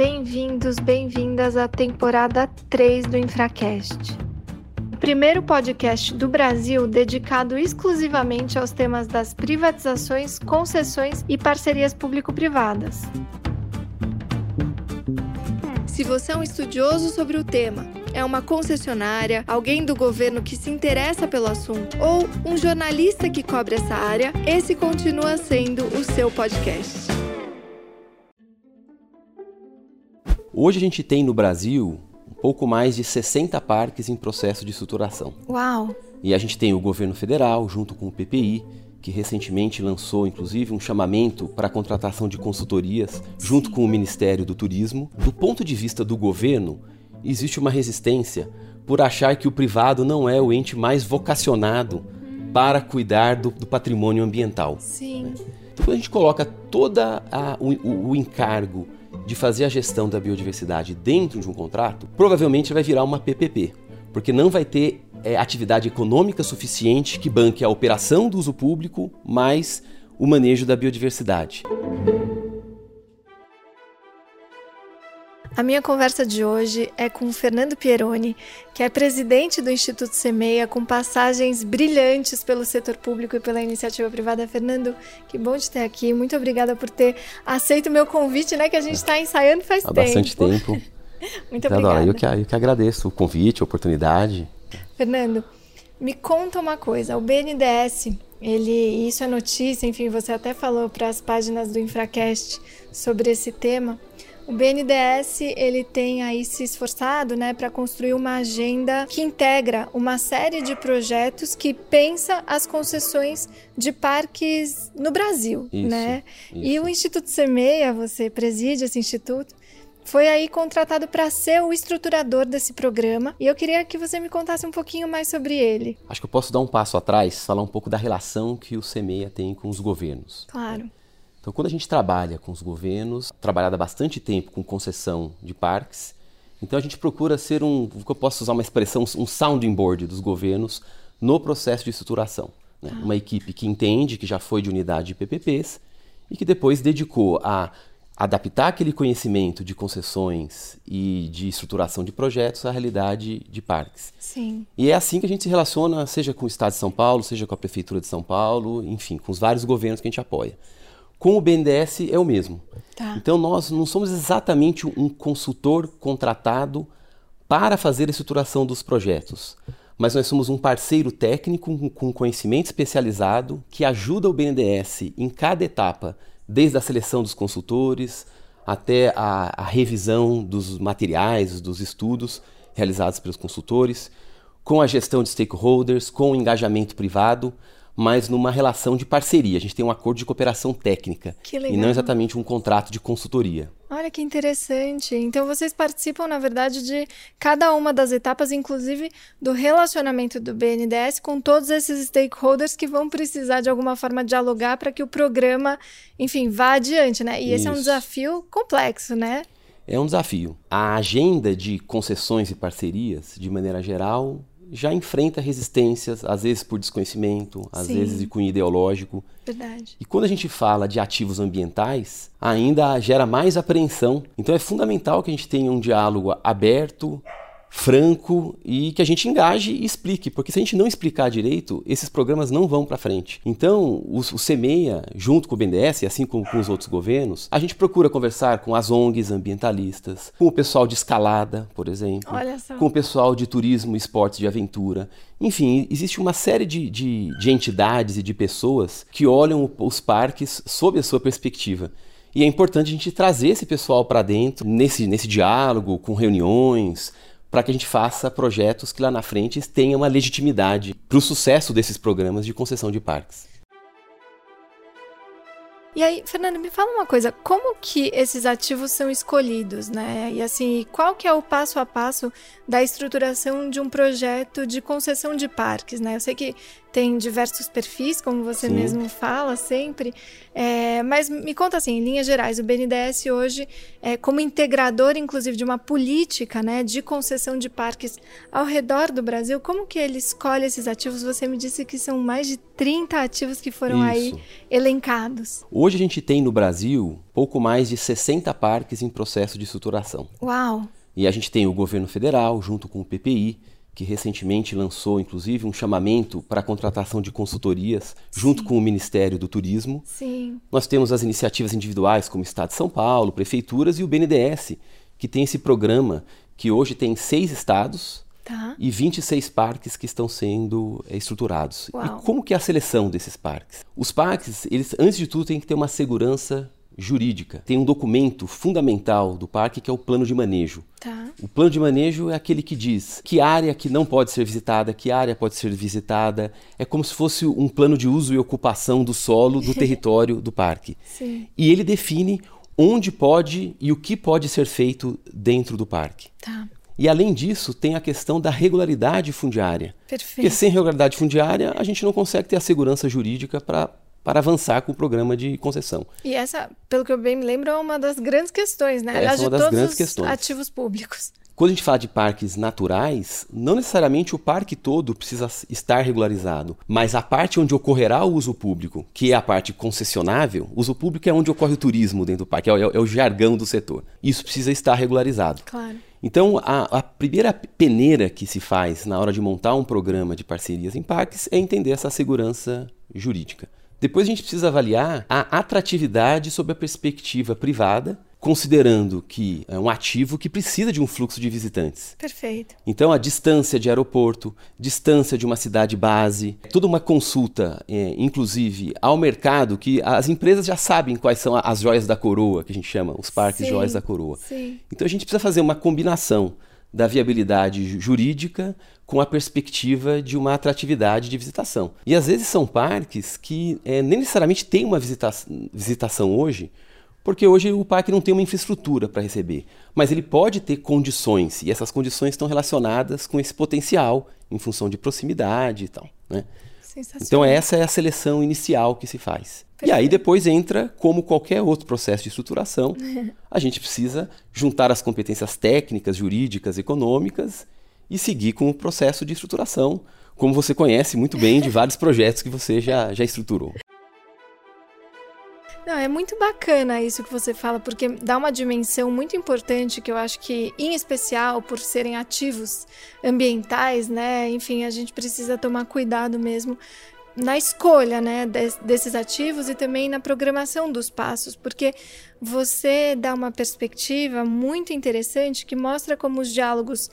bem-vindos, bem-vindas à temporada 3 do Infracast. O primeiro podcast do Brasil dedicado exclusivamente aos temas das privatizações, concessões e parcerias público-privadas. Se você é um estudioso sobre o tema, é uma concessionária, alguém do governo que se interessa pelo assunto ou um jornalista que cobre essa área, esse continua sendo o seu podcast. Hoje a gente tem no Brasil um pouco mais de 60 parques em processo de estruturação. Uau! E a gente tem o governo federal, junto com o PPI, que recentemente lançou inclusive um chamamento para a contratação de consultorias junto com o Ministério do Turismo. Do ponto de vista do governo, existe uma resistência por achar que o privado não é o ente mais vocacionado para cuidar do, do patrimônio ambiental. Sim. Então, quando a gente coloca todo o, o encargo de fazer a gestão da biodiversidade dentro de um contrato, provavelmente vai virar uma PPP, porque não vai ter é, atividade econômica suficiente que banque a operação do uso público mais o manejo da biodiversidade. A minha conversa de hoje é com Fernando Pieroni, que é presidente do Instituto Semeia, com passagens brilhantes pelo setor público e pela iniciativa privada. Fernando, que bom te ter aqui. Muito obrigada por ter aceito o meu convite, né? Que a gente está ensaiando faz Há tempo. bastante tempo. Muito obrigada. Eu que, eu que agradeço o convite, a oportunidade. Fernando, me conta uma coisa. O BNDES, ele, isso é notícia, enfim, você até falou para as páginas do Infracast sobre esse tema. O BNDES ele tem aí se esforçado, né, para construir uma agenda que integra uma série de projetos que pensa as concessões de parques no Brasil, Isso, né? isso. E o Instituto Semeia, você preside esse instituto, foi aí contratado para ser o estruturador desse programa. E eu queria que você me contasse um pouquinho mais sobre ele. Acho que eu posso dar um passo atrás, falar um pouco da relação que o SEMEIA tem com os governos. Claro. Então, quando a gente trabalha com os governos, trabalhado há bastante tempo com concessão de parques, então a gente procura ser um, que eu posso usar uma expressão, um sounding board dos governos no processo de estruturação. Né? Uma equipe que entende, que já foi de unidade de PPPs e que depois dedicou a adaptar aquele conhecimento de concessões e de estruturação de projetos à realidade de parques. Sim. E é assim que a gente se relaciona, seja com o Estado de São Paulo, seja com a Prefeitura de São Paulo, enfim, com os vários governos que a gente apoia. Com o BNDES é o mesmo. Tá. Então nós não somos exatamente um consultor contratado para fazer a estruturação dos projetos, mas nós somos um parceiro técnico com conhecimento especializado que ajuda o BNDES em cada etapa, desde a seleção dos consultores até a, a revisão dos materiais, dos estudos realizados pelos consultores, com a gestão de stakeholders, com o engajamento privado mas numa relação de parceria. A gente tem um acordo de cooperação técnica Que legal. e não exatamente um contrato de consultoria. Olha que interessante. Então vocês participam, na verdade, de cada uma das etapas, inclusive do relacionamento do BNDES com todos esses stakeholders que vão precisar de alguma forma dialogar para que o programa, enfim, vá adiante, né? E esse é um Isso. desafio complexo, né? É um desafio. A agenda de concessões e parcerias, de maneira geral, já enfrenta resistências, às vezes por desconhecimento, às Sim. vezes de cunho ideológico. Verdade. E quando a gente fala de ativos ambientais, ainda gera mais apreensão. Então é fundamental que a gente tenha um diálogo aberto, franco e que a gente engaje e explique, porque se a gente não explicar direito, esses programas não vão para frente. Então, o, o CEMEIA, junto com o BNDES, e assim como com os outros governos, a gente procura conversar com as ONGs ambientalistas, com o pessoal de escalada, por exemplo, com o pessoal de turismo, esportes de aventura. Enfim, existe uma série de, de, de entidades e de pessoas que olham os parques sob a sua perspectiva. E é importante a gente trazer esse pessoal para dentro, nesse, nesse diálogo, com reuniões, para que a gente faça projetos que lá na frente tenham uma legitimidade para o sucesso desses programas de concessão de parques. E aí, Fernando, me fala uma coisa, como que esses ativos são escolhidos, né? E assim, qual que é o passo a passo da estruturação de um projeto de concessão de parques, né? Eu sei que tem diversos perfis, como você Sim. mesmo fala sempre. É, mas me conta assim, em linhas gerais, o BNDES hoje, é, como integrador, inclusive, de uma política né, de concessão de parques ao redor do Brasil, como que ele escolhe esses ativos? Você me disse que são mais de 30 ativos que foram Isso. aí elencados. Hoje a gente tem no Brasil pouco mais de 60 parques em processo de estruturação. Uau! E a gente tem o governo federal, junto com o PPI, que recentemente lançou, inclusive, um chamamento para a contratação de consultorias Sim. junto com o Ministério do Turismo. Sim. Nós temos as iniciativas individuais, como o Estado de São Paulo, prefeituras e o BNDES, que tem esse programa que hoje tem seis estados tá. e 26 parques que estão sendo é, estruturados. Uau. E como que é a seleção desses parques? Os parques, eles, antes de tudo, têm que ter uma segurança jurídica. Tem um documento fundamental do parque que é o plano de manejo. Tá. O plano de manejo é aquele que diz que área que não pode ser visitada, que área pode ser visitada. É como se fosse um plano de uso e ocupação do solo, do território do parque. Sim. E ele define onde pode e o que pode ser feito dentro do parque. Tá. E além disso, tem a questão da regularidade fundiária. Perfeito. Porque sem regularidade fundiária, a gente não consegue ter a segurança jurídica para para avançar com o programa de concessão. E essa, pelo que eu bem me lembro, é uma das grandes questões, né? Essa Aliás, é uma das grandes os questões. ativos públicos. Quando a gente fala de parques naturais, não necessariamente o parque todo precisa estar regularizado, mas a parte onde ocorrerá o uso público, que é a parte concessionável, uso público é onde ocorre o turismo dentro do parque, é o, é o jargão do setor. Isso precisa estar regularizado. Claro. Então, a, a, primeira peneira que se faz na hora de montar um programa de parcerias em parques é entender essa segurança jurídica. Depois a gente precisa avaliar a atratividade sob a perspectiva privada, considerando que é um ativo que precisa de um fluxo de visitantes. Perfeito. Então, a distância de aeroporto, distância de uma cidade base, toda uma consulta, é, inclusive, ao mercado, que as empresas já sabem quais são as joias da coroa, que a gente chama, os parques sim, joias da coroa. Sim. Então, a gente precisa fazer uma combinação da viabilidade jurídica com a perspectiva de uma atratividade de visitação. E às vezes são parques que é, nem necessariamente têm uma visita visitação hoje, porque hoje o parque não tem uma infraestrutura para receber, mas ele pode ter condições, e essas condições estão relacionadas com esse potencial em função de proximidade e tal. Né? Então essa é a seleção inicial que se faz. Perfeito. E aí depois entra, como qualquer outro processo de estruturação, a gente precisa juntar as competências técnicas, jurídicas, econômicas e seguir com o processo de estruturação, como você conhece muito bem de vários projetos que você já, já estruturou. Não, é muito bacana isso que você fala, porque dá uma dimensão muito importante que eu acho que, em especial, por serem ativos ambientais, né? Enfim, a gente precisa tomar cuidado mesmo na escolha né, desses ativos e também na programação dos passos, porque você dá uma perspectiva muito interessante que mostra como os diálogos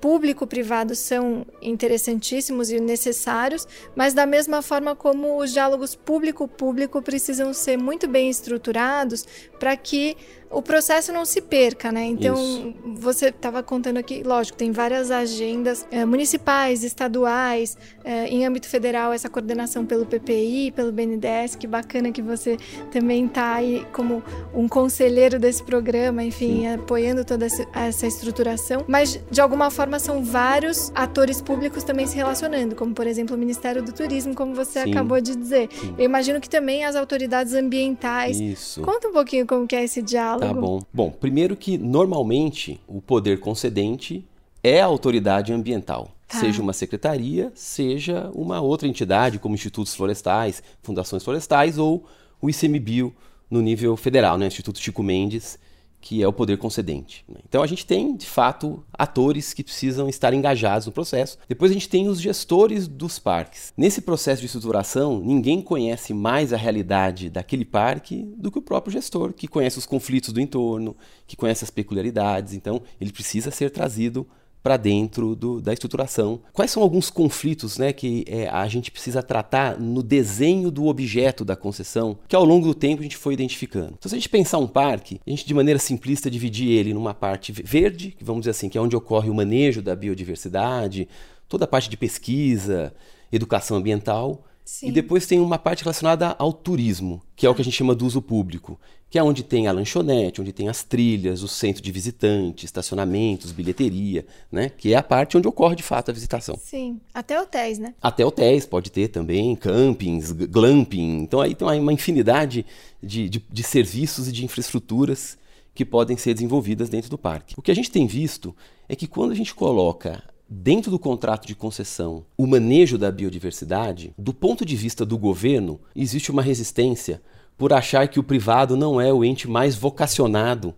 público-privado são interessantíssimos e necessários, mas da mesma forma como os diálogos público-público precisam ser muito bem estruturados para que o processo não se perca, né? Então, Isso. você estava contando aqui, lógico, tem várias agendas é, municipais, estaduais, é, em âmbito federal, essa coordenação pelo PPI, pelo BNDES, que bacana que você também está aí como um conselheiro desse programa, enfim, Sim. apoiando toda essa estruturação. Mas, de alguma forma, são vários atores públicos também se relacionando, como, por exemplo, o Ministério do Turismo, como você Sim. acabou de dizer. Sim. Eu imagino que também as autoridades ambientais. Isso. Conta um pouquinho como que é esse diálogo Tá bom. Bom, primeiro que normalmente o poder concedente é a autoridade ambiental. Tá. Seja uma secretaria, seja uma outra entidade, como institutos florestais, fundações florestais ou o ICMBio no nível federal, né? Instituto Chico Mendes, que é o poder concedente. Né? Então a gente tem, de fato, atores que precisam estar engajados no processo. Depois a gente tem os gestores dos parques. Nesse processo de estruturação, ninguém conhece mais a realidade daquele parque do que o próprio gestor, que conhece os conflitos do entorno, que conhece as peculiaridades. Então ele precisa ser trazido para dentro do, da estruturação. Quais são alguns conflitos né, que é, a gente precisa tratar no desenho do objeto da concessão, que ao longo do tempo a gente foi identificando? Então, se a gente pensar um parque, a gente de maneira simplista dividir ele numa parte verde, que vamos dizer assim, que é onde ocorre o manejo da biodiversidade, toda a parte de pesquisa, educação ambiental, Sim. E depois tem uma parte relacionada ao turismo, que é o que a gente chama do uso público, que é onde tem a lanchonete, onde tem as trilhas, o centro de visitantes, estacionamentos, bilheteria, né? Que é a parte onde ocorre de fato a visitação. Sim, até hotéis, né? Até hotéis, pode ter também, campings, glamping. Então aí tem uma infinidade de, de, de serviços e de infraestruturas que podem ser desenvolvidas dentro do parque. O que a gente tem visto é que quando a gente coloca dentro do contrato de concessão o manejo da biodiversidade, do ponto de vista do governo, existe uma resistência por achar que o privado não é o ente mais vocacionado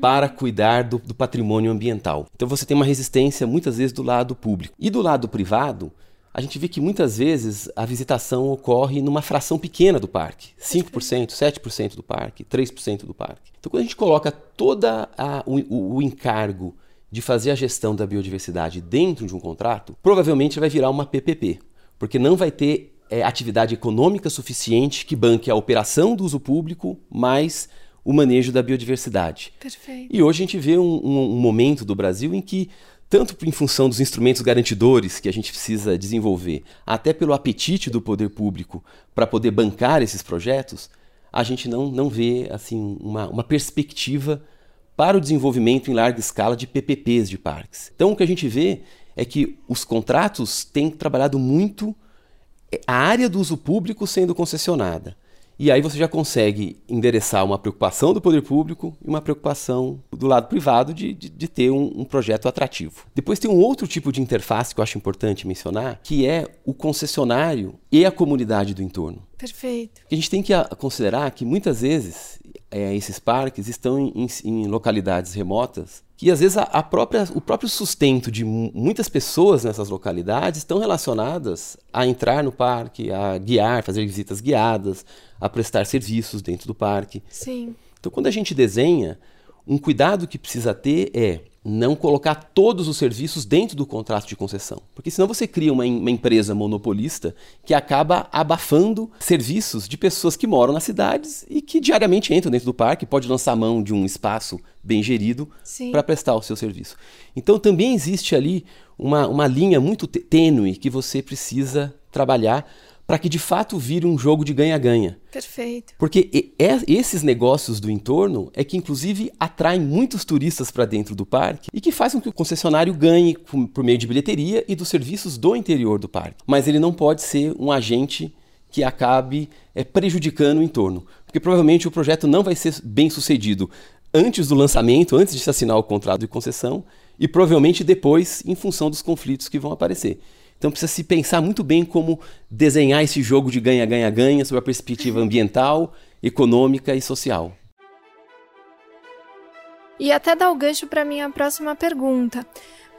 para cuidar do, do, patrimônio ambiental. Então você tem uma resistência muitas vezes do lado público. E do lado privado, a gente vê que muitas vezes a visitação ocorre numa fração pequena do parque, 5%, 7% do parque, 3% do parque. Então quando a gente coloca todo o, o encargo de fazer a gestão da biodiversidade dentro de um contrato, provavelmente vai virar uma PPP, porque não vai ter é, atividade econômica suficiente que banque a operação do uso público mais o manejo da biodiversidade. Perfeito. E hoje a gente vê um, um, um momento do Brasil em que tanto em função dos instrumentos garantidores que a gente precisa desenvolver, até pelo apetite do poder público para poder bancar esses projetos, a gente não, não vê assim uma, uma perspectiva para o desenvolvimento em larga escala de PPPs de parques. Então, o que a gente vê é que os contratos têm trabalhado muito é, a área do uso público sendo concessionada. E aí você já consegue endereçar uma preocupação do poder público e uma preocupação do lado privado de, de, de ter um, um, projeto atrativo. Depois tem um outro tipo de interface que eu acho importante mencionar, que é o concessionário e a comunidade do entorno. Perfeito. A gente tem que considerar que muitas vezes é, esses parques estão em, em, localidades remotas que às vezes a, a, própria, o próprio sustento de muitas pessoas nessas localidades estão relacionadas a entrar no parque, a guiar, fazer visitas guiadas, a prestar serviços dentro do parque. Sim. Então, quando a gente desenha, um cuidado que precisa ter é não colocar todos os serviços dentro do contrato de concessão. Porque senão você cria uma, uma, empresa monopolista que acaba abafando serviços de pessoas que moram nas cidades e que diariamente entram dentro do parque, pode lançar mão de um espaço bem gerido para prestar o seu serviço. Então também existe ali uma, uma linha muito tênue que você precisa trabalhar para que de fato vire um jogo de ganha-ganha. Perfeito. Porque é, esses negócios do entorno é que inclusive atraem muitos turistas para dentro do parque e que fazem com que o concessionário ganhe por meio de bilheteria e dos serviços do interior do parque. Mas ele não pode ser um agente que acabe é, prejudicando o entorno, porque provavelmente o projeto não vai ser bem sucedido antes do lançamento, antes de se assinar o contrato de concessão e provavelmente depois, em função dos conflitos que vão aparecer. Então precisa se pensar muito bem como desenhar esse jogo de ganha-ganha-ganha sob a perspectiva ambiental, econômica e social. E até dar o gancho para a minha próxima pergunta.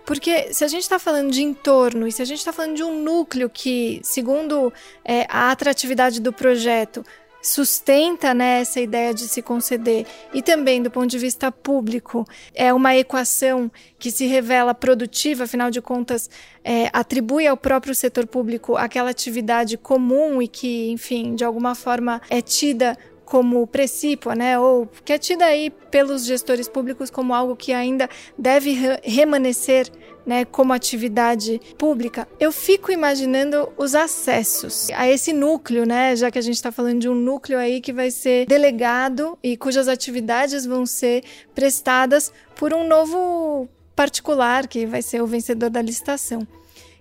Porque se a gente está falando de entorno e se a gente está falando de um núcleo que, segundo é, a atratividade do projeto, sustenta né, essa ideia de se conceder. E também do ponto de vista público é uma equação que se revela produtiva, afinal de contas é, atribui ao próprio setor público aquela atividade comum e que, enfim, de alguma forma é tida como precípua, né, ou que é tida aí pelos gestores públicos como algo que ainda deve re remanescer né, como atividade pública, eu fico imaginando os acessos a esse núcleo, né, já que a gente está falando de um núcleo aí que vai ser delegado e cujas atividades vão ser prestadas por um novo particular que vai ser o vencedor da licitação.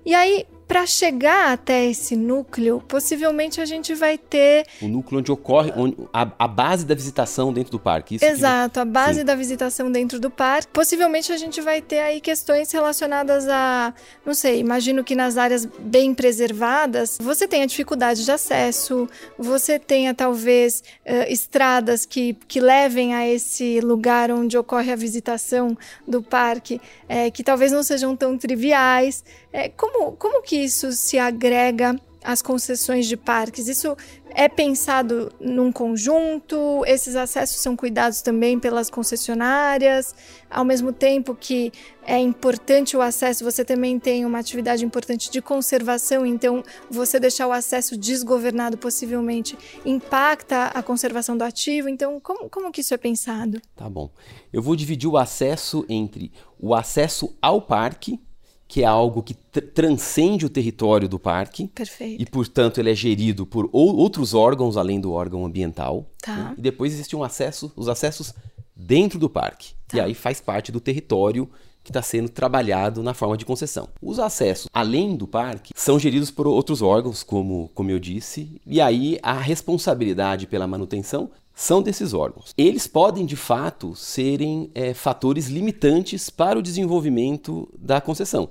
E aí, para chegar até esse núcleo, possivelmente a gente vai ter. O núcleo onde ocorre onde, a, a base da visitação dentro do parque. Isso Exato, que... a base Sim. da visitação dentro do parque. Possivelmente a gente vai ter aí questões relacionadas a. Não sei, imagino que nas áreas bem preservadas você tenha dificuldade de acesso, você tenha talvez uh, estradas que, que levem a esse lugar onde ocorre a visitação do parque, é, que talvez não sejam tão triviais. É, como, como que isso se agrega às concessões de parques? Isso é pensado num conjunto? Esses acessos são cuidados também pelas concessionárias? Ao mesmo tempo que é importante o acesso, você também tem uma atividade importante de conservação, então você deixar o acesso desgovernado possivelmente impacta a conservação do ativo. Então, como, como que isso é pensado? Tá bom. Eu vou dividir o acesso entre o acesso ao parque que é algo que tr transcende o território do parque. Perfeito. E, portanto, ele é gerido por outros órgãos além do órgão ambiental. Tá. Né? E depois existem um acesso, os acessos dentro do parque. Tá. E aí faz parte do território que está sendo trabalhado na forma de concessão. Os acessos além do parque são geridos por outros órgãos, como, como eu disse, e aí a responsabilidade pela manutenção são desses órgãos. Eles podem, de fato, serem é, fatores limitantes para o desenvolvimento da concessão.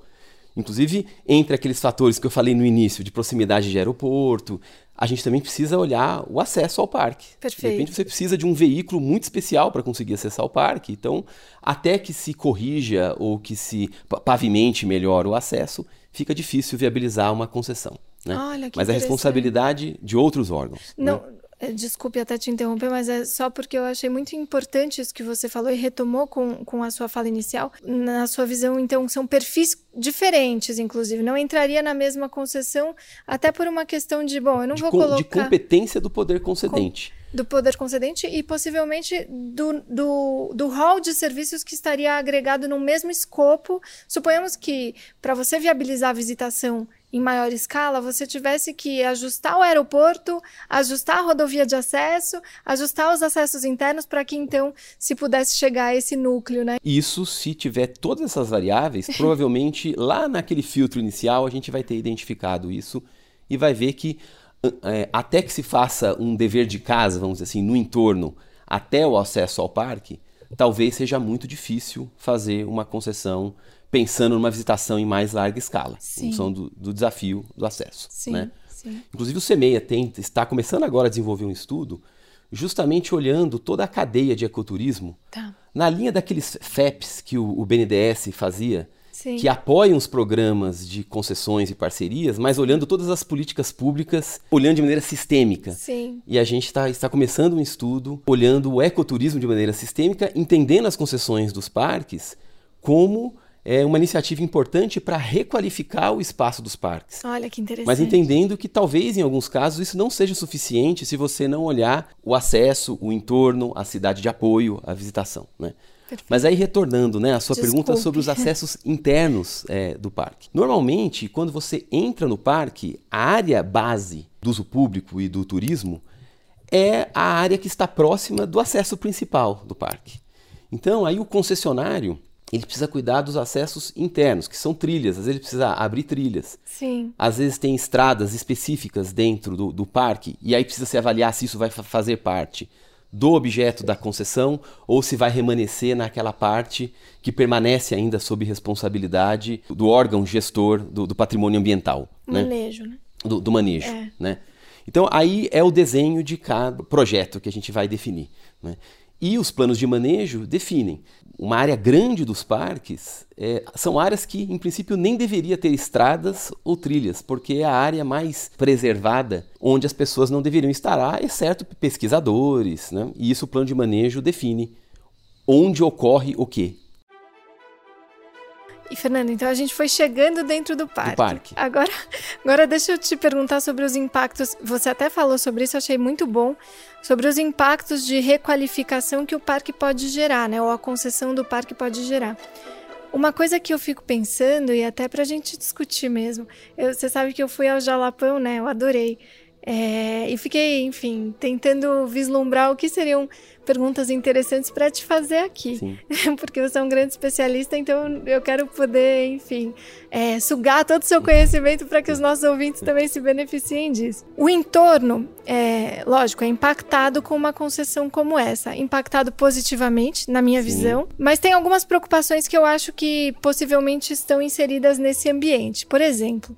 Inclusive, entre aqueles fatores que eu falei no início, de proximidade de aeroporto, a gente também precisa olhar o acesso ao parque. Perfeito. De repente você precisa de um veículo muito especial para conseguir acessar o parque. Então, até que se corrija ou que se pavimente melhor o acesso, fica difícil viabilizar uma concessão. Né? Olha, Mas é responsabilidade de outros órgãos. Não, né? É, desculpe até te interromper, mas é só porque eu achei muito importante isso que você falou e retomou com, com a sua fala inicial. Na sua visão, então, são perfis diferentes, inclusive. Não entraria na mesma concessão, até por uma questão de, bom, eu não de vou com, colocar... De competência do poder concedente. Com, do poder concedente e possivelmente do, do, do hall de serviços que estaria agregado no mesmo escopo. Suponhamos que, para você viabilizar a visitação em maior escala, você tivesse que ajustar o aeroporto, ajustar a rodovia de acesso, ajustar os acessos internos para que então se pudesse chegar a esse núcleo, né? Isso se tiver todas essas variáveis, provavelmente lá naquele filtro inicial a gente vai ter identificado isso e vai ver que é, até que se faça um dever de casa, vamos dizer assim, no entorno até o acesso ao parque, talvez seja muito difícil fazer uma concessão pensando numa visitação em mais larga escala, sim. em função do, do, desafio do acesso. Sim, né? sim. Inclusive o CEMEIA tem, está começando agora a desenvolver um estudo justamente olhando toda a cadeia de ecoturismo tá. na linha daqueles FEPs que o, o BNDES fazia, Sim. que apoiam os programas de concessões e parcerias, mas olhando todas as políticas públicas, olhando de maneira sistêmica. Sim. E a gente tá, está começando um estudo olhando o ecoturismo de maneira sistêmica, entendendo as concessões dos parques como é uma iniciativa importante para requalificar o espaço dos parques. Olha que interessante. Mas entendendo que talvez em alguns casos isso não seja suficiente se você não olhar o acesso, o entorno, a cidade de apoio, a visitação. Né? Perfeito. Mas aí retornando, né, a sua Desculpe. pergunta sobre os acessos internos é, do parque. Normalmente, quando você entra no parque, a área base do uso público e do turismo é a área que está próxima do acesso principal do parque. Então, aí o concessionário ele precisa cuidar dos acessos internos, que são trilhas. Às vezes ele precisa abrir trilhas. Sim. Às vezes tem estradas específicas dentro do, do parque, e aí precisa se avaliar se isso vai fazer parte do objeto da concessão ou se vai remanescer naquela parte que permanece ainda sob responsabilidade do órgão gestor do, do patrimônio ambiental. Manejo, né? né? Do, do manejo, É. né? Então aí é o desenho de cada projeto que a gente vai definir. Né? E os planos de manejo definem. Uma área grande dos parques é, são áreas que, em princípio, nem deveria ter estradas ou trilhas, porque é a área mais preservada onde as pessoas não deveriam estar, ah, exceto pesquisadores. Né? E isso o plano de manejo define onde ocorre o quê. E Fernando, então a gente foi chegando dentro do parque. parque. Agora, agora deixa eu te perguntar sobre os impactos. Você até falou sobre isso, eu achei muito bom. Sobre os impactos de requalificação que o parque pode gerar, né? Ou a concessão do parque pode gerar. Uma coisa que eu fico pensando, e até pra gente discutir mesmo, eu- você sabe que eu fui ao Jalapão, né? Eu adorei. É, e fiquei, enfim, tentando vislumbrar o que seriam perguntas interessantes para te fazer aqui. Sim. Porque você é um grande especialista, então eu quero poder, enfim, é, sugar todo o seu conhecimento para que os nossos ouvintes também se beneficiem disso. O entorno, é, lógico, é impactado com uma concessão como essa. Impactado positivamente, na minha Sim. visão, mas tem algumas preocupações que eu acho que possivelmente estão inseridas nesse ambiente. Por exemplo,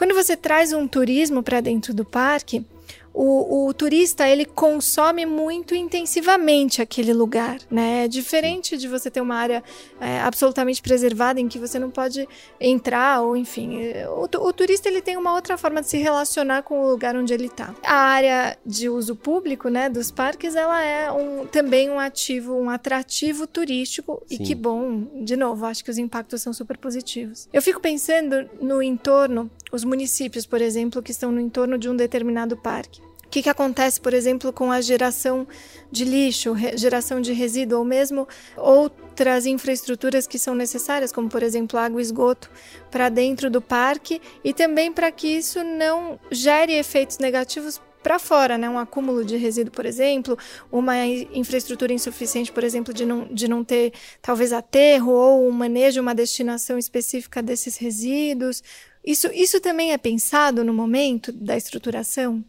quando você traz um turismo para dentro do parque, o, o turista ele consome muito intensivamente aquele lugar, né? É diferente de você ter uma área é, absolutamente preservada em que você não pode entrar ou enfim, é, o, o turista ele tem uma outra forma de se relacionar com o lugar onde ele está. A área de uso público, né, dos parques, ela é um, também um ativo, um atrativo turístico e Sim. que bom, de novo, acho que os impactos são super positivos. Eu fico pensando no entorno, os municípios, por exemplo, que estão no entorno de um determinado parque. que, que acontece, por exemplo, com a geração de lixo, geração de resíduo, ou mesmo outras infraestruturas que são necessárias, como por exemplo água e esgoto, para dentro do parque e também para que isso não gere efeitos negativos para fora, né? Um acúmulo de resíduo, por exemplo, uma infraestrutura insuficiente, por exemplo, de não, de não ter talvez aterro ou um manejo, uma destinação específica desses resíduos. Isso, isso também é pensado no momento da estruturação?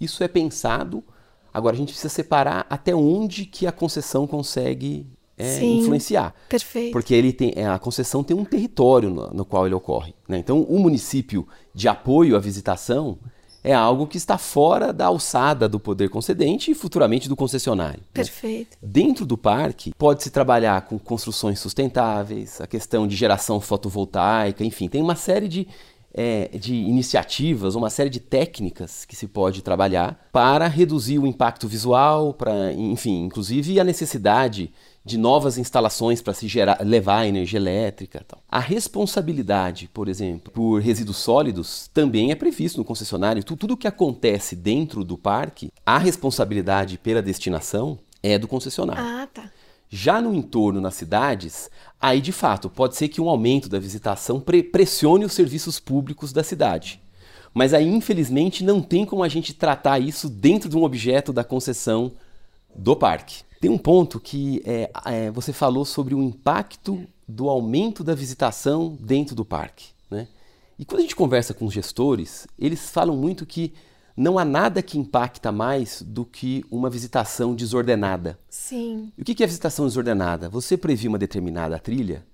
Isso é pensado. Agora a gente precisa separar até onde que a concessão consegue é, Sim, influenciar. Perfeito. Porque ele tem, é, a concessão tem um território no, no qual ele ocorre. Né? Então, o município de apoio à visitação é algo que está fora da alçada do poder concedente e futuramente do concessionário. Né? Perfeito. Né? Dentro do parque, pode-se trabalhar com construções sustentáveis, a questão de geração fotovoltaica, enfim, tem uma série de, é, de iniciativas, uma série de técnicas que se pode trabalhar para reduzir o impacto visual, para, enfim, inclusive a necessidade de novas instalações para se gerar, levar energia elétrica. Tal. A responsabilidade, por exemplo, por resíduos sólidos também é previsto no concessionário. Tudo o que acontece dentro do parque, a responsabilidade pela destinação é do concessionário. Ah, tá. Já no entorno, nas cidades, aí de fato pode ser que um aumento da visitação pre pressione os serviços públicos da cidade. Mas aí, infelizmente, não tem como a gente tratar isso dentro de um objeto da concessão do parque. Tem um ponto que é, é, você falou sobre o impacto do aumento da visitação dentro do parque. Né? E quando a gente conversa com os gestores, eles falam muito que não há nada que impacta mais do que uma visitação desordenada. Sim. E o que é visitação desordenada? Você previu uma determinada trilha,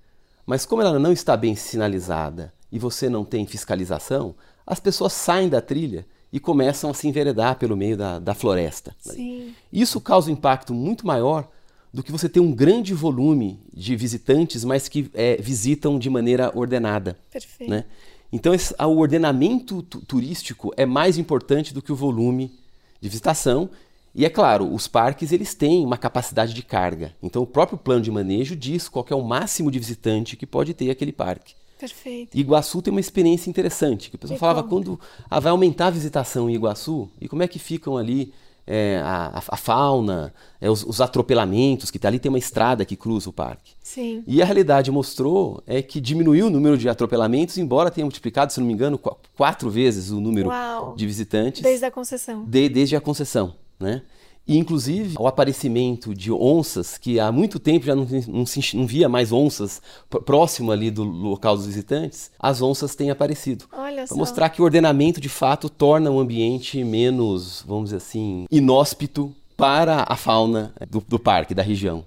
mas como ela não está bem sinalizada e você não tem fiscalização, as pessoas saem da trilha e começam a se enveredar pelo meio da, da floresta. Sim. Isso causa um impacto muito maior do que você ter um grande volume de visitantes, mas que é, visitam de maneira ordenada. Perfeito. Né? Então, esse, o ordenamento turístico é mais importante do que o volume de visitação. E é claro, os parques eles têm uma capacidade de carga. Então, o próprio plano de manejo diz qual é o máximo de visitante que pode ter aquele parque. Perfeito. Iguaçu tem uma experiência interessante, que o pessoal falava quando ah, vai aumentar a visitação em Iguaçu, e como é que ficam ali é, a, a, fauna, é, os, os, atropelamentos, que tá ali tem uma estrada que cruza o parque. Sim. E a realidade mostrou é que diminuiu o número de atropelamentos, embora tenha multiplicado, se não me engano, qu quatro vezes o número Uau. de visitantes. Desde a concessão. De, desde a concessão, né? E, inclusive, o aparecimento de onças, que há muito tempo já não, não, se, não via mais onças próximo ali do local dos visitantes, as onças têm aparecido. Para mostrar que o ordenamento, de fato, torna o ambiente menos, vamos dizer assim, inóspito para a fauna do, do parque, da região.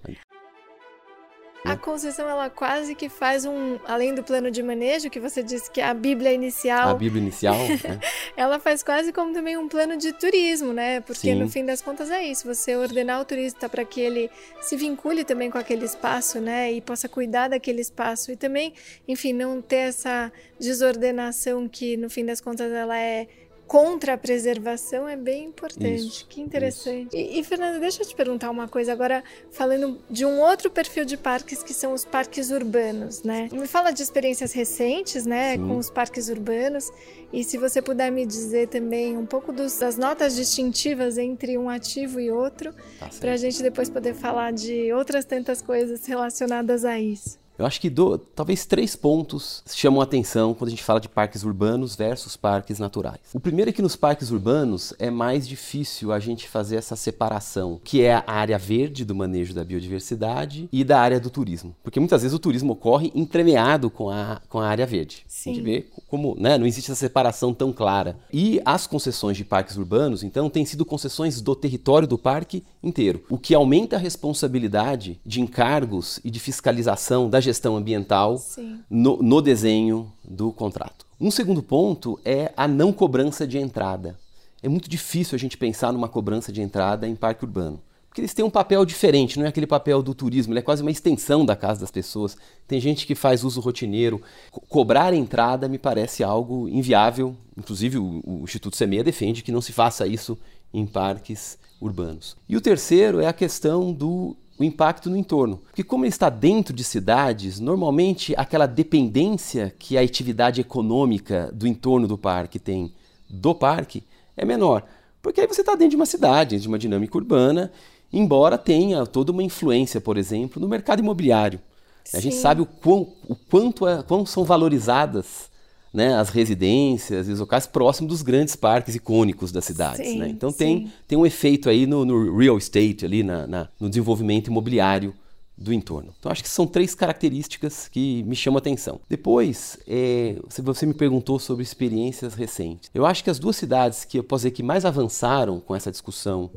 A concessão ela quase que faz um, além do plano de manejo que você disse que é a Bíblia inicial. A Bíblia inicial. né? ela faz quase como também um plano de turismo, né? Porque Sim. no fim das contas é isso. Você ordenar o turista para que ele se vincule também com aquele espaço, né? E possa cuidar daquele espaço e também, enfim, não ter essa desordenação que no fim das contas ela é contra a preservação é bem importante. Isso, que interessante. E, e, Fernanda, deixa eu te perguntar uma coisa agora, falando de um outro perfil de parques que são os parques urbanos, né? Me fala de experiências recentes, né, Sim. com os parques urbanos. E se você puder me dizer também um pouco dos, das notas distintivas entre um ativo e outro, tá para a gente depois poder falar de outras tantas coisas relacionadas a isso. Eu acho que do, talvez três pontos chamam a atenção quando a gente fala de parques urbanos versus parques naturais. O primeiro é que nos parques urbanos é mais difícil a gente fazer essa separação, que é a área verde do manejo da biodiversidade e da área do turismo. Porque muitas vezes o turismo ocorre entremeado com a, com a área verde. Sim. A gente vê como né, não existe essa separação tão clara. E as concessões de parques urbanos, então, têm sido concessões do território do parque inteiro, o que aumenta a responsabilidade de encargos e de fiscalização da gestão ambiental no, no desenho do contrato. Um segundo ponto é a não cobrança de entrada. É muito difícil a gente pensar numa cobrança de entrada em parque urbano. Porque eles têm um papel diferente, não é aquele papel do turismo, ele é quase uma extensão da casa das pessoas. Tem gente que faz uso rotineiro. Co cobrar entrada me parece algo inviável. Inclusive, o, o Instituto Semeia defende que não se faça isso em parques urbanos. E o terceiro é a questão do o impacto no entorno. Porque como ele está dentro de cidades, normalmente aquela dependência que a atividade econômica do entorno do parque tem do parque é menor. Porque aí você está dentro de uma cidade, de uma dinâmica urbana, embora tenha toda uma influência, por exemplo, no mercado imobiliário. Sim. A gente sabe o, quão, o quanto é, quão são valorizadas né, as residências e os locais próximos dos grandes parques icônicos das cidades. Sim, né? Então tem, tem um efeito aí no, no real estate, ali na, na, no desenvolvimento imobiliário do entorno. Então acho que são três características que me chamam a atenção. Depois, é, você me perguntou sobre experiências recentes. Eu acho que as duas cidades que eu posso dizer que mais avançaram com essa discussão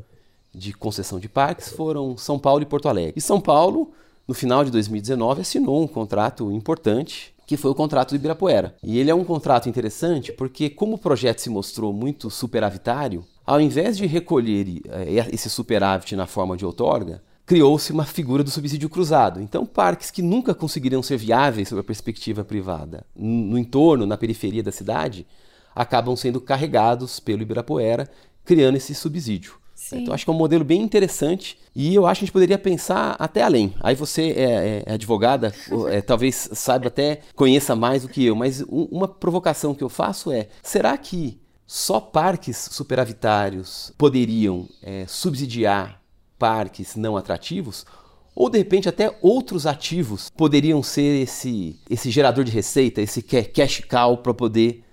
de concessão de parques foram São Paulo e Porto Alegre. E São Paulo, no final de 2019, assinou um contrato importante que foi o contrato do Ibirapuera. E ele é um contrato interessante porque, como o projeto se mostrou muito superavitário, ao invés de recolher eh, esse superávit na forma de outorga, criou-se uma figura do subsídio cruzado. Então, parques que nunca conseguiriam ser viáveis sob a perspectiva privada no entorno, na periferia da cidade, acabam sendo carregados pelo Ibirapuera, criando esse subsídio. Sim. Então, acho que é um modelo bem interessante e eu acho que a gente poderia pensar até além. Aí você é, é, é advogada, é, talvez saiba até, conheça mais do que eu, mas um, uma provocação que eu faço é: será que só parques superavitários poderiam é, subsidiar parques não atrativos? Ou de repente até outros ativos poderiam ser esse, esse gerador de receita, esse cash cow para poder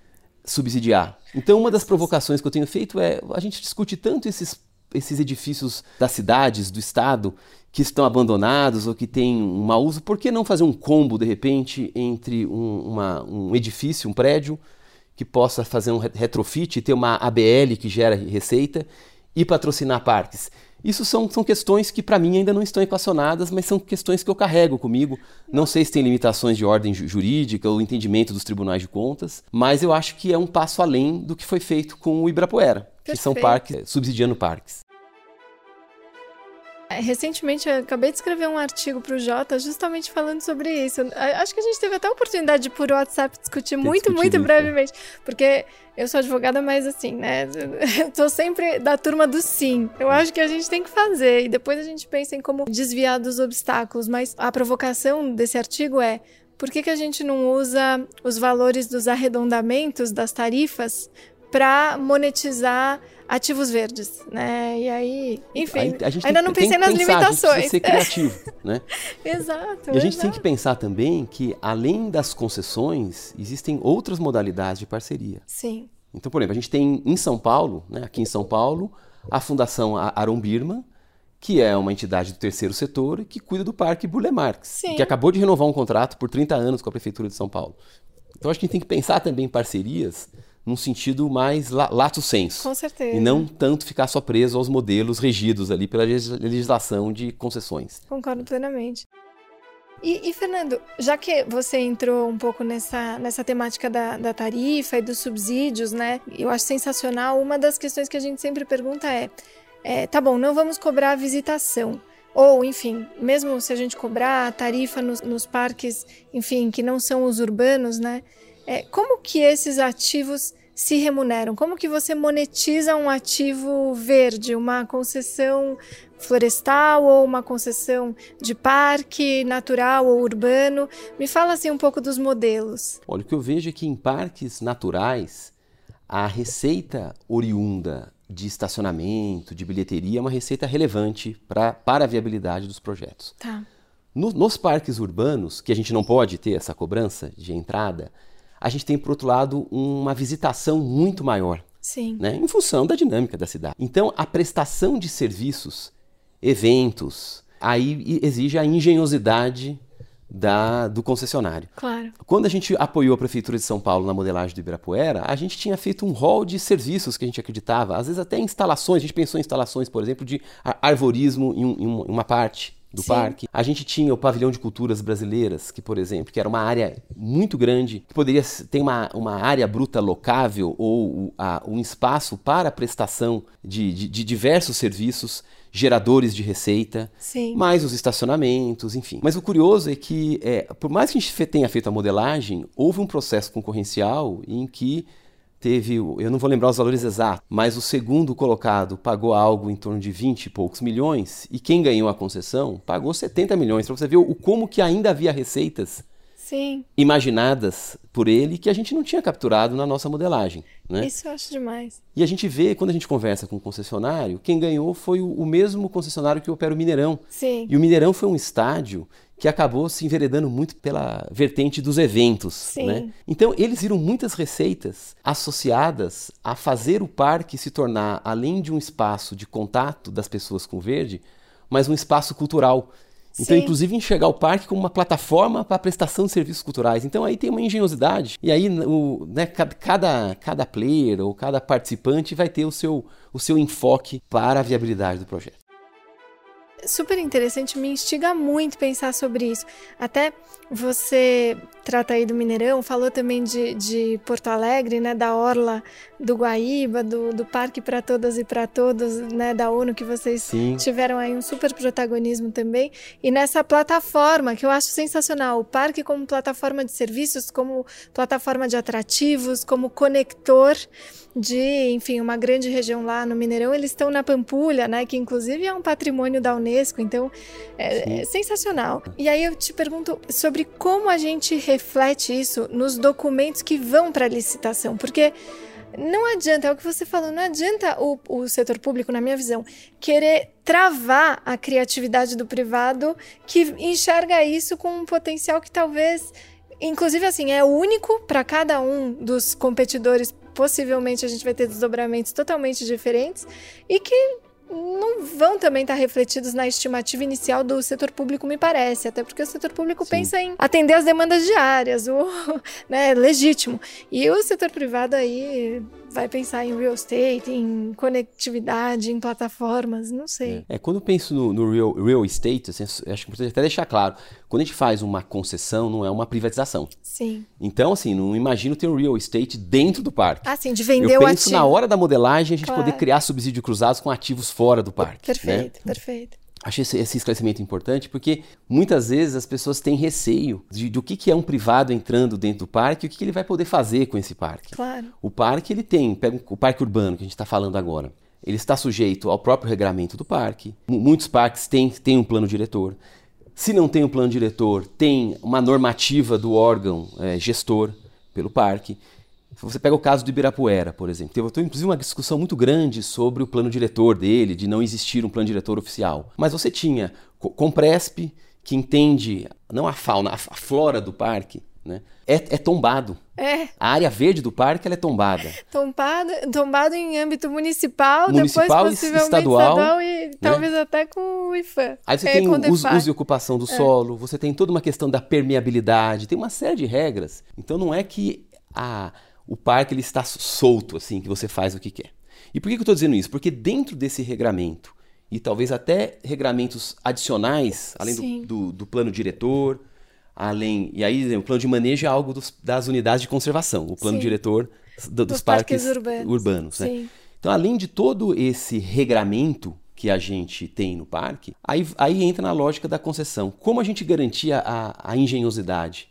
subsidiar. Então, uma das provocações que eu tenho feito é a gente discute tanto esses esses edifícios das cidades, do estado, que estão abandonados ou que têm um mau uso, por que não fazer um combo, de repente, entre um, uma, um edifício, um prédio, que possa fazer um retrofit, ter uma ABL que gera receita e patrocinar parques? Isso são, são questões que, para mim, ainda não estão equacionadas, mas são questões que eu carrego comigo. Não sei se tem limitações de ordem jurídica ou entendimento dos tribunais de contas, mas eu acho que é um passo além do que foi feito com o Ibirapuera, Perfeito. que são parques, subsidiando parques. É, recentemente eu acabei de escrever um artigo para o Jota justamente falando sobre isso. Acho que a gente teve até a oportunidade de por WhatsApp discutir muito, muito brevemente. Porque eu sou advogada, mas assim, né? Eu tô sempre da turma do sim. Eu acho que a gente tem que fazer. E depois a gente pensa em como desviar dos obstáculos. Mas a provocação desse artigo é. Por que, que a gente não usa os valores dos arredondamentos das tarifas para monetizar ativos verdes, né? E aí, enfim, ainda não pensei nas pensar, limitações. A gente ser criativo, né? exato. E a gente exato. tem que pensar também que além das concessões, existem outras modalidades de parceria. Sim. Então, por exemplo, a gente tem em São Paulo, né, aqui em São Paulo, a Fundação Aron Birman, que é uma entidade do terceiro setor que cuida do Parque Burle Marx, que acabou de renovar um contrato por 30 anos com a Prefeitura de São Paulo. Então, acho que a gente tem que pensar também em parcerias num sentido mais lato senso. Com certeza. E não tanto ficar só preso aos modelos regidos ali pela legislação de concessões. Concordo plenamente. E, e, Fernando, já que você entrou um pouco nessa, nessa temática da, da tarifa e dos subsídios, né? Eu acho sensacional. Uma das questões que a gente sempre pergunta é, é tá bom, não vamos cobrar a visitação. Ou, enfim, mesmo se a gente cobrar a tarifa nos, nos parques, enfim, que não são os urbanos, né? É, como que esses ativos se remuneram? Como que você monetiza um ativo verde, uma concessão florestal ou uma concessão de parque natural ou urbano? Me fala assim um pouco dos modelos. Olha, o que eu vejo é que em parques naturais a receita oriunda de estacionamento, de bilheteria é uma receita relevante pra, para a viabilidade dos projetos. Tá. No, nos parques urbanos, que a gente não pode ter essa cobrança de entrada, a gente tem, por outro lado, uma visitação muito maior. Sim. Né, em função da dinâmica da cidade. Então, a prestação de serviços, eventos, aí exige a engenhosidade da, do concessionário. Claro. Quando a gente apoiou a Prefeitura de São Paulo na modelagem do Ibirapuera, a gente tinha feito um rol de serviços que a gente acreditava, às vezes até instalações, a gente pensou em instalações, por exemplo, de arvorismo em, um, em uma parte do Sim. parque. A gente tinha o pavilhão de culturas brasileiras, que por exemplo, que era uma área muito grande, que poderia ter uma, uma área bruta locável ou a, um espaço para a prestação de, de, de diversos serviços geradores de receita, Sim. mais os estacionamentos, enfim. Mas o curioso é que, é, por mais que a gente tenha feito a modelagem, houve um processo concorrencial em que teve, eu não vou lembrar os valores exatos, mas o segundo colocado pagou algo em torno de 20 e poucos milhões, e quem ganhou a concessão pagou 70 milhões, para você ver o, como que ainda havia receitas Sim. imaginadas por ele que a gente não tinha capturado na nossa modelagem. Né? Isso eu acho demais. E a gente vê, quando a gente conversa com o concessionário, quem ganhou foi o, o mesmo concessionário que opera o Mineirão. Sim. E o Mineirão foi um estádio que acabou se enveredando muito pela vertente dos eventos. Né? Então, eles viram muitas receitas associadas a fazer o parque se tornar, além de um espaço de contato das pessoas com o verde, mas um espaço cultural. Então, Sim. inclusive, enxergar o parque como uma plataforma para a prestação de serviços culturais. Então, aí tem uma engenhosidade. E aí, o, né, ca- cada, cada player ou cada participante vai ter o seu, o seu enfoque para a viabilidade do projeto. Super interessante, me instiga muito pensar sobre isso. Até você trata aí do Mineirão, falou também de, de Porto Alegre, né, da Orla do Guaíba, do, do Parque para Todas e para Todos, né, da ONU, que vocês Sim. tiveram aí um super protagonismo também. E nessa plataforma, que eu acho sensacional, o parque como plataforma de serviços, como plataforma de atrativos, como conector de, enfim, uma grande região lá no Mineirão, eles estão na Pampulha, né, que inclusive é um patrimônio da Unesco, então é, é sensacional. E aí eu te pergunto sobre como a gente reflete isso nos documentos que vão para a licitação, porque não adianta, é o que você falou, não adianta o, o setor público, na minha visão, querer travar a criatividade do privado que enxerga isso com um potencial que talvez, inclusive assim, é único para cada um dos competidores. Possivelmente a gente vai ter desdobramentos totalmente diferentes e que não vão também estar refletidos na estimativa inicial do setor público, me parece, até porque o setor público Sim. pensa em atender as demandas diárias, o né, legítimo. E o setor privado aí vai pensar em real estate, em conectividade, em plataformas, não sei. É, quando eu penso no, no real, real estate, assim, eu acho importante até deixar claro, quando a gente faz uma concessão, não é uma privatização. Sim. Então, assim, não imagino ter um real estate dentro do parque. Assim, de vender eu o penso ativo. na hora da modelagem a gente Claro. poder criar subsídio cruzados com ativos fora do parque. né? Perfeito, perfeito. Achei esse, esse esclarecimento importante porque muitas vezes as pessoas têm receio de, do que, que é um privado entrando dentro do parque e o que, que ele vai poder fazer com esse parque. Claro. O parque ele tem, pega o parque urbano que a gente está falando agora, ele está sujeito ao próprio regramento do parque. M- Muitos parques têm, têm um plano diretor. Se não tem um plano diretor, tem uma normativa do órgão eh, gestor pelo parque. Você pega o caso do Ibirapuera, por exemplo, teve inclusive uma discussão muito grande sobre o plano diretor dele, de não existir um plano diretor oficial. Mas você tinha Co- Compresp, que entende não a fauna, a flora do parque, né? é, é tombado. É, A área verde do parque é tombada. tombado, tombado em âmbito municipal, Municipal e depois possivelmente estadual, e talvez até com o IFAM. Aí você É, tem o uso, uso e ocupação do solo, você tem toda uma questão da permeabilidade, tem uma série de regras. Então não é que a, o parque ele está solto, assim, que você faz o que quer. E por que, que eu estou dizendo isso? Porque dentro desse regramento, e talvez até regramentos adicionais, além do, do, do plano diretor, além. E aí o plano de manejo é algo dos- das unidades de conservação, o plano Sim. diretor do- dos, parques parques, urbanos. né? Sim. Então, além de todo esse regramento que a gente tem no parque, aí, aí entra na lógica da concessão. Como a gente garantia a, a engenhosidade?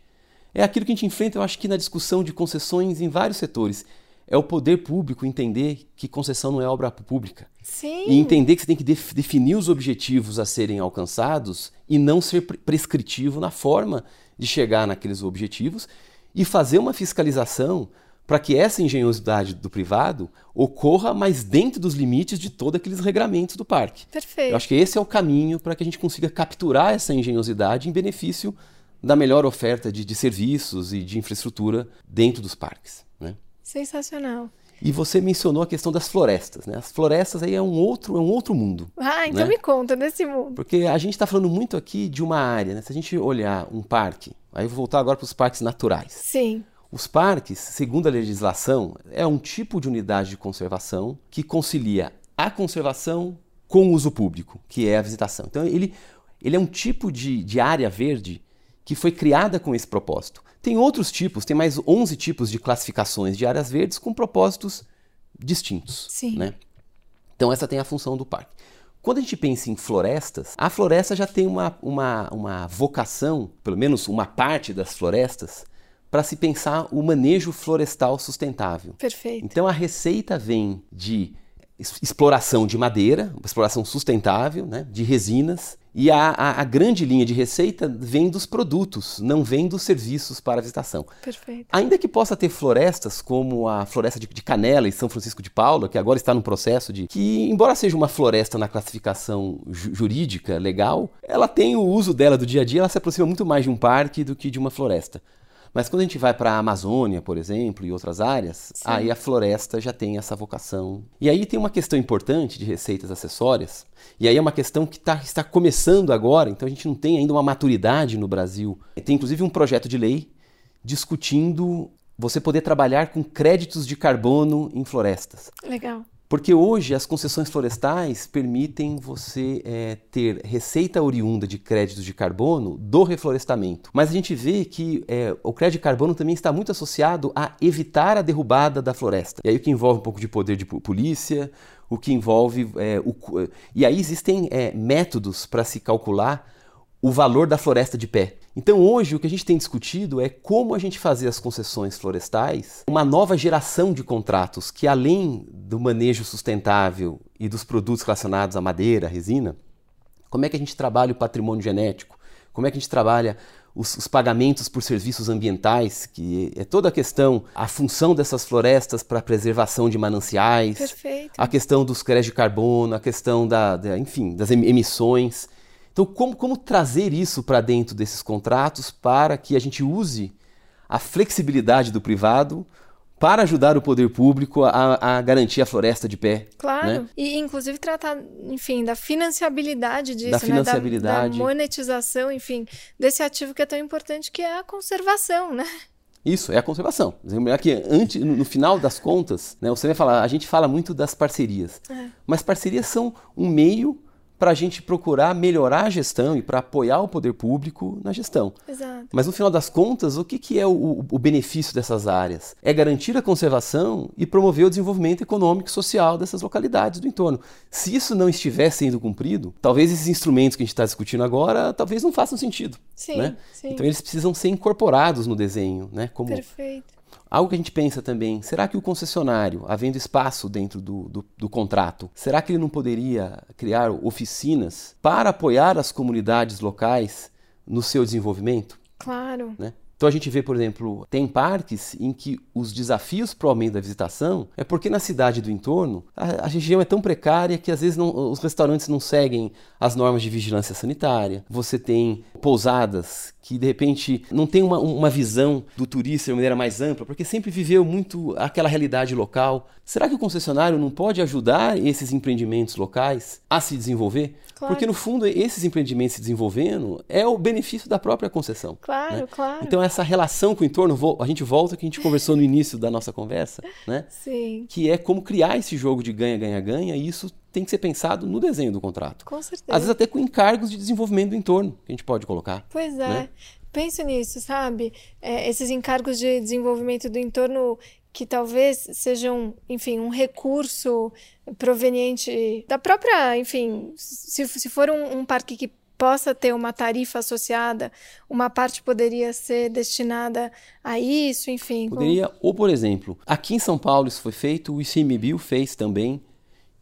É aquilo que a gente enfrenta, eu acho que na discussão de concessões em vários setores. É o poder público entender que concessão não é obra pública. Sim. E entender que você tem que def- definir os objetivos a serem alcançados e não ser pre- prescritivo na forma de chegar naqueles objetivos e fazer uma fiscalização para que essa engenhosidade do privado ocorra, mas dentro dos limites de todos aqueles regramentos do parque. Perfeito. Eu acho que esse é o caminho para que a gente consiga capturar essa engenhosidade em benefício da melhor oferta de, de serviços e de infraestrutura dentro dos parques. Né? Sensacional. E você mencionou a questão das florestas. Né? As florestas aí é um outro, é um outro mundo. Ah, então Né? me conta desse mundo. Porque a gente está falando muito aqui de uma área. Né? Se a gente olhar um parque, aí eu vou voltar agora para os parques naturais. Sim. Os parques, segundo a legislação, é um tipo de unidade de conservação que concilia a conservação com o uso público, que é a visitação. Então, ele, ele é um tipo de, de área verde que foi criada com esse propósito. Tem outros tipos, tem mais 11 tipos de classificações de áreas verdes com propósitos distintos. Sim. Né? Então, essa tem a função do parque. Quando a gente pensa em florestas, a floresta já tem uma, uma, uma vocação, pelo menos uma parte das florestas, para se pensar o manejo florestal sustentável. Perfeito. Então a receita vem de exploração de madeira, exploração sustentável, né, de resinas, E a, a, a, grande linha de receita vem dos produtos, não vem dos serviços para a visitação. Perfeito. Ainda que possa ter florestas, como a floresta de, de Canela em São Francisco de Paula, que agora está no processo de. que, embora seja uma floresta na classificação ju jurídica legal, ela tem o uso dela do dia a dia, ela se aproxima muito mais de um parque do que de uma floresta. Mas quando a gente vai para a Amazônia, por exemplo, e outras áreas, Sim. aí a floresta já tem essa vocação. E aí tem uma questão importante de receitas acessórias, e aí é uma questão que tá, está começando agora, então a gente não tem ainda uma maturidade no Brasil. Tem inclusive um projeto de lei discutindo você poder trabalhar com créditos de carbono em florestas. Legal. Porque hoje as concessões florestais permitem você é, ter receita oriunda de créditos de carbono do reflorestamento. Mas a gente vê que é, o crédito de carbono também está muito associado a evitar a derrubada da floresta. E aí o que envolve um pouco de poder de polícia, o que envolve. É, o, e aí existem é, métodos para se calcular o valor da floresta de pé. Então hoje o que a gente tem discutido é como a gente fazer as concessões florestais uma nova geração de contratos que além do manejo sustentável e dos produtos relacionados à madeira, à resina, como é que a gente trabalha o patrimônio genético, como é que a gente trabalha os, os, pagamentos por serviços ambientais, que é toda a questão, a função dessas florestas para a preservação de mananciais, Perfeito. a questão dos créditos de carbono, a questão da, da enfim, das emissões. Então, como, como trazer isso para dentro desses contratos para que a gente use a flexibilidade do privado para ajudar o poder público a, a, garantir a floresta de pé. Claro. Né? E inclusive tratar, enfim, da financiabilidade disso, da financiabilidade. Né? Da, da, monetização, enfim, desse ativo que é tão importante que é a conservação, né? Isso, é a conservação. Aqui, antes, no, no final das contas, né, você vai falar, a gente fala muito das parcerias. É. Mas parcerias são um meio para a gente procurar melhorar a gestão e para apoiar o poder público na gestão. Exato. Mas no final das contas, o que, que é o, o, benefício dessas áreas? É garantir a conservação e promover o desenvolvimento econômico e social dessas localidades do entorno. Se isso não estiver sendo cumprido, talvez esses instrumentos que a gente está discutindo agora, talvez não façam sentido. Sim, né? sim. Então eles precisam ser incorporados no desenho, né? Como Perfeito. Algo que a gente pensa também, será que o concessionário, havendo espaço dentro do, do, do, contrato, será que ele não poderia criar oficinas para apoiar as comunidades locais no seu desenvolvimento? Claro. Né? Então a gente vê, por exemplo, tem parques em que os desafios para o aumento da visitação é porque na cidade do entorno a, a região é tão precária que às vezes não, os restaurantes não seguem as normas de vigilância sanitária. Você tem pousadas que de repente não tem uma, uma visão do turista de uma maneira mais ampla, porque sempre viveu muito aquela realidade local. Será que o concessionário não pode ajudar esses empreendimentos locais a se desenvolver? Claro. Porque no fundo esses empreendimentos se desenvolvendo é o benefício da própria concessão. Claro, né? claro. Então essa relação com o entorno, a gente volta que a gente conversou no início da nossa conversa, né? Sim. Que é como criar esse jogo de ganha, ganha, ganha, e isso tem que ser pensado no desenho do contrato. Com certeza. Às vezes até com encargos de desenvolvimento do entorno que a gente pode colocar. Pois é. Né? Penso nisso, sabe? É, esses encargos de desenvolvimento do entorno que talvez sejam, enfim, um recurso proveniente da própria, enfim, se, se for um, um parque que possa ter uma tarifa associada, uma parte poderia ser destinada a isso, enfim. Poderia, ou por exemplo, aqui em São Paulo isso foi feito, o ICMBio fez também,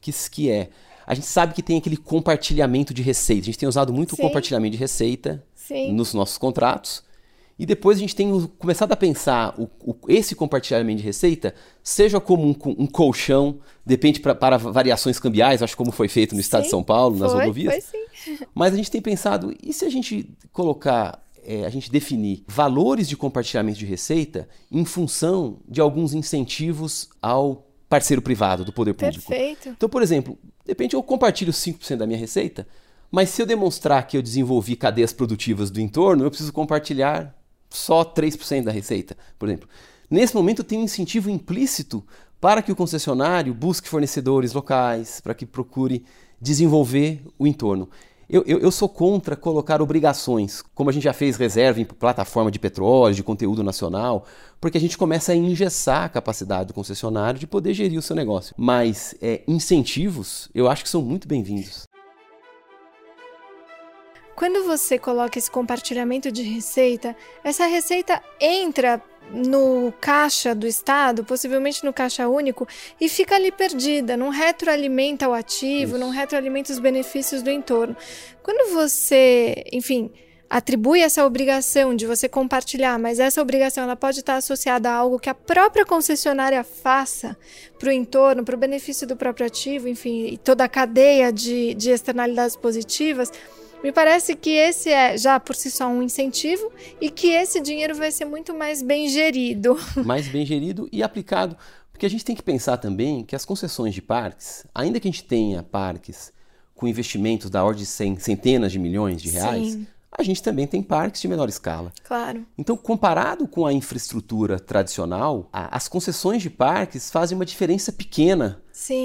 que, que é, a gente sabe que tem aquele compartilhamento de receita. A gente tem usado muito Sim. o compartilhamento de receita Sim. nos nossos contratos. E depois a gente tem começado a pensar o, o, esse compartilhamento de receita, seja como um, um colchão, depende pra, para variações cambiais, acho como foi feito no estado sim, de São Paulo, nas foi, rodovias. Foi sim. Mas a gente tem pensado, e se a gente colocar, é, a gente definir valores de compartilhamento de receita em função de alguns incentivos ao parceiro privado, do poder público. Perfeito. Então, por exemplo, de repente eu compartilho 5% da minha receita, mas se eu demonstrar que eu desenvolvi cadeias produtivas do entorno, eu preciso compartilhar só 3% da receita, por exemplo. Nesse momento tem um incentivo implícito para que o concessionário busque fornecedores locais, para que procure desenvolver o entorno. Eu, eu, eu, sou contra colocar obrigações, como a gente já fez reserva em plataforma de petróleo, de conteúdo nacional, porque a gente começa a engessar a capacidade do concessionário de poder gerir o seu negócio. Mas é, incentivos, eu acho que são muito bem-vindos. Quando você coloca esse compartilhamento de receita, essa receita entra no caixa do Estado, possivelmente no caixa único, e fica ali perdida, não retroalimenta o ativo, Isso. não retroalimenta os benefícios do entorno. Quando você, enfim, atribui essa obrigação de você compartilhar, mas essa obrigação ela pode estar associada a algo que a própria concessionária faça para o entorno, para o benefício do próprio ativo, enfim, e toda a cadeia de, de externalidades positivas. Me parece que esse é já por si só um incentivo e que esse dinheiro vai ser muito mais bem gerido. Mais bem gerido e aplicado. Porque a gente tem que pensar também que as concessões de parques, ainda que a gente tenha parques com investimentos da ordem de centenas de milhões de reais, Sim a gente também tem parques de menor escala. Claro. Então, comparado com a infraestrutura tradicional, a, as concessões de parques fazem uma diferença pequena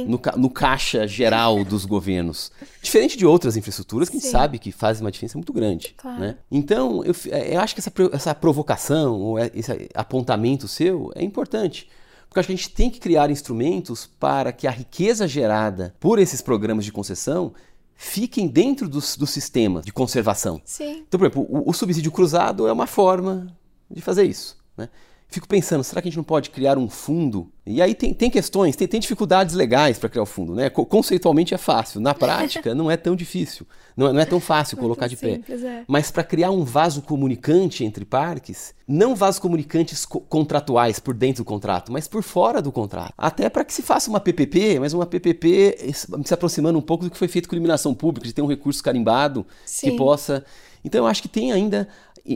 no, no, caixa geral dos governos. Diferente de outras infraestruturas que Sim. a gente sabe que fazem uma diferença muito grande. Claro. Né? Então, eu, é, eu, acho que essa, essa provocação, ou é, esse apontamento seu é importante. Porque acho que a gente tem que criar instrumentos para que a riqueza gerada por esses programas de concessão fiquem dentro do, do sistema de conservação. Sim. Então, por exemplo, o, o, subsídio cruzado é uma forma de fazer isso. Né? Fico pensando, será que a gente não pode criar um fundo? E aí tem, tem questões, tem, tem dificuldades legais para criar o fundo. Né? Conceitualmente é fácil, na prática não é tão difícil, não é, não é tão fácil colocar de simples, pé. É. Mas para criar um vaso comunicante entre parques, não vasos comunicantes co contratuais por dentro do contrato, mas por fora do contrato. Até para que se faça uma PPP, mas uma PPP se aproximando um pouco do que foi feito com iluminação pública, de ter um recurso carimbado Sim. que possa. Então eu acho que tem ainda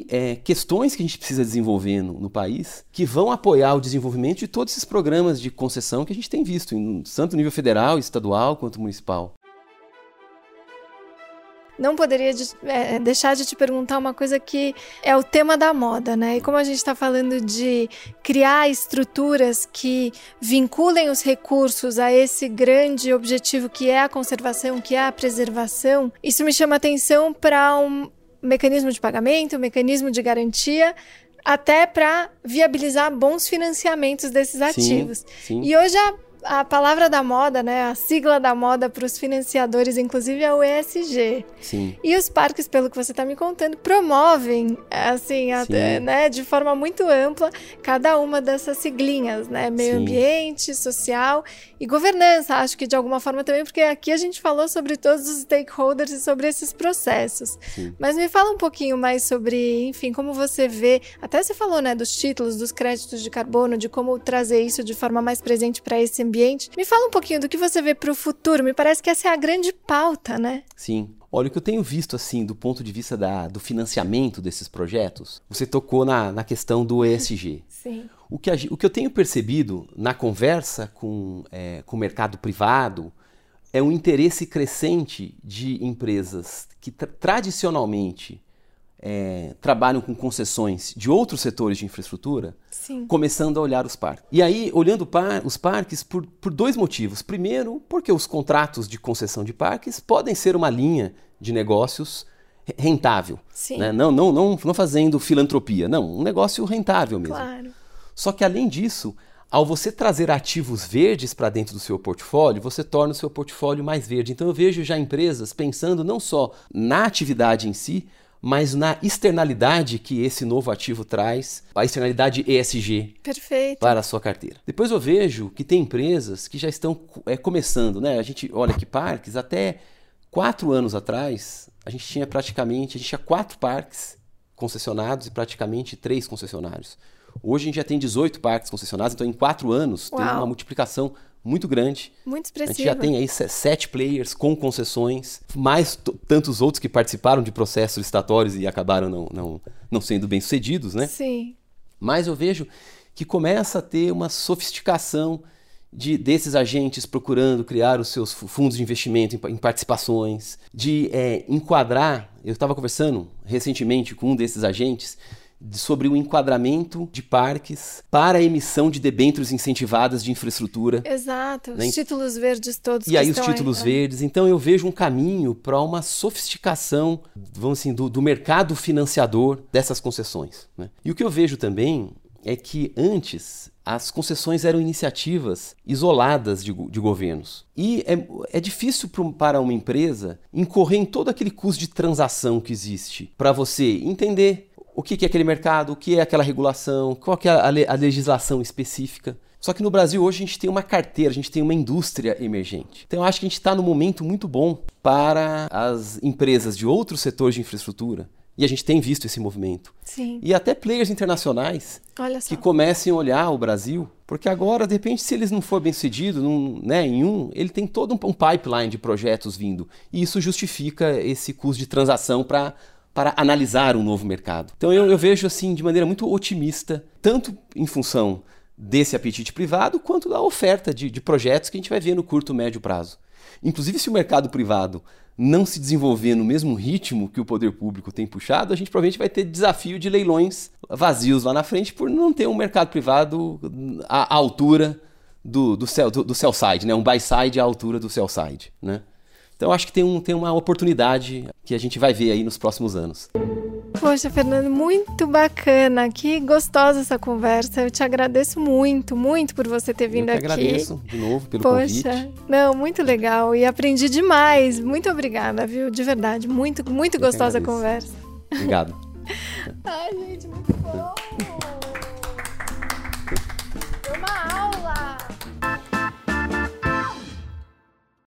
é, questões que a gente precisa desenvolver no, no, país que vão apoiar o desenvolvimento de todos esses programas de concessão que a gente tem visto, em, tanto no nível federal, estadual quanto municipal. Não poderia de, é, deixar de te perguntar uma coisa que é o tema da moda, né? E como a gente está falando de criar estruturas que vinculem os recursos a esse grande objetivo que é a conservação, que é a preservação, isso me chama atenção para um, mecanismo de pagamento, mecanismo de garantia, até para viabilizar bons financiamentos desses ativos. Sim, sim. E hoje a a palavra da moda, né, a sigla da moda para os financiadores, inclusive, é o ESG. Sim. E os parques, pelo que você está me contando, promovem, assim, até, né, de forma muito ampla, cada uma dessas siglinhas, né, meio Sim. ambiente, social e governança, acho que de alguma forma também, porque aqui a gente falou sobre todos os stakeholders e sobre esses processos. Sim. Mas me fala um pouquinho mais sobre, enfim, como você vê, até você falou, né, dos títulos, dos créditos de carbono, de como trazer isso de forma mais presente para esse ambiente. Me fala um pouquinho do que você vê para o futuro. Me parece que essa é a grande pauta, né? Sim. Olha, o que eu tenho visto, assim, do ponto de vista da, do financiamento desses projetos, você tocou na, na questão do ESG. Sim. O que, a, o que eu tenho percebido na conversa com, é, com o mercado privado é um interesse crescente de empresas que tra tradicionalmente é, trabalham com concessões de outros setores de infraestrutura, Sim. começando a olhar os parques. E aí, olhando par os parques por, por dois motivos. Primeiro, porque os contratos de concessão de parques podem ser uma linha de negócios rentável. Né? Não, não, não, não fazendo filantropia, não, um negócio rentável mesmo. Claro. Só que além disso, ao você trazer ativos verdes para dentro do seu portfólio, você torna o seu portfólio mais verde. Então eu vejo já empresas pensando não só na atividade em si, mas na externalidade que esse novo ativo traz, a externalidade ESG Perfeito. para a sua carteira. Depois eu vejo que tem empresas que já estão é, começando, né? A gente olha que parques, até quatro anos atrás, a gente tinha praticamente, a gente tinha quatro parques concessionados e praticamente três concessionários. Hoje a gente já tem 18 parques concessionados, então em quatro anos Uau. tem uma multiplicação muito grande. Muito expressiva. A gente já tem aí sete players com concessões, mais tantos outros que participaram de processos licitatórios e acabaram não, não, não sendo bem sucedidos, né? Sim. Mas eu vejo que começa a ter uma sofisticação de, desses agentes procurando criar os seus fundos de investimento em, em participações, de é, enquadrar. Eu estava conversando recentemente com um desses agentes sobre o enquadramento de parques para a emissão de debêntures incentivadas de infraestrutura. Exato, né? os títulos verdes todos. E aí os títulos aí, verdes. Então eu vejo um caminho para uma sofisticação, vamos assim, do, do mercado financiador dessas concessões. Né? E o que eu vejo também é que antes as concessões eram iniciativas isoladas de, de governos. E é, é difícil para uma empresa incorrer em todo aquele custo de transação que existe para você entender o que é aquele mercado, o que é aquela regulação, qual é a, a legislação específica. Só que no Brasil hoje a gente tem uma carteira, a gente tem uma indústria emergente. Então eu acho que a gente está num momento muito bom para as empresas de outros setores de infraestrutura. E a gente tem visto esse movimento. Sim. E até players internacionais que comecem a olhar o Brasil, porque agora, de repente, se eles não for bem sucedidos né, em um, ele tem todo um pipeline de projetos vindo. E isso justifica esse custo de transação para para analisar um novo mercado. Então eu, eu vejo assim de maneira muito otimista, tanto em função desse apetite privado, quanto da oferta de, de projetos que a gente vai ver no curto médio prazo. Inclusive, se o mercado privado não se desenvolver no mesmo ritmo que o poder público tem puxado, a gente provavelmente vai ter desafio de leilões vazios lá na frente por não ter um mercado privado à, altura do, do, sell, do, do sell side, né? um buy side à altura do sell side. Né? Então acho que tem, um, tem uma oportunidade que a gente vai ver aí nos próximos anos. Poxa, Fernando, muito bacana. Que gostosa essa conversa. Eu te agradeço muito, muito por você ter vindo Eu que aqui. agradeço de novo pelo Poxa, convite. Não, muito legal. E aprendi demais. Muito obrigada, viu? De verdade. Muito, muito Eu gostosa a conversa. Obrigado. Ai, gente, muito bom. Foi uma aula.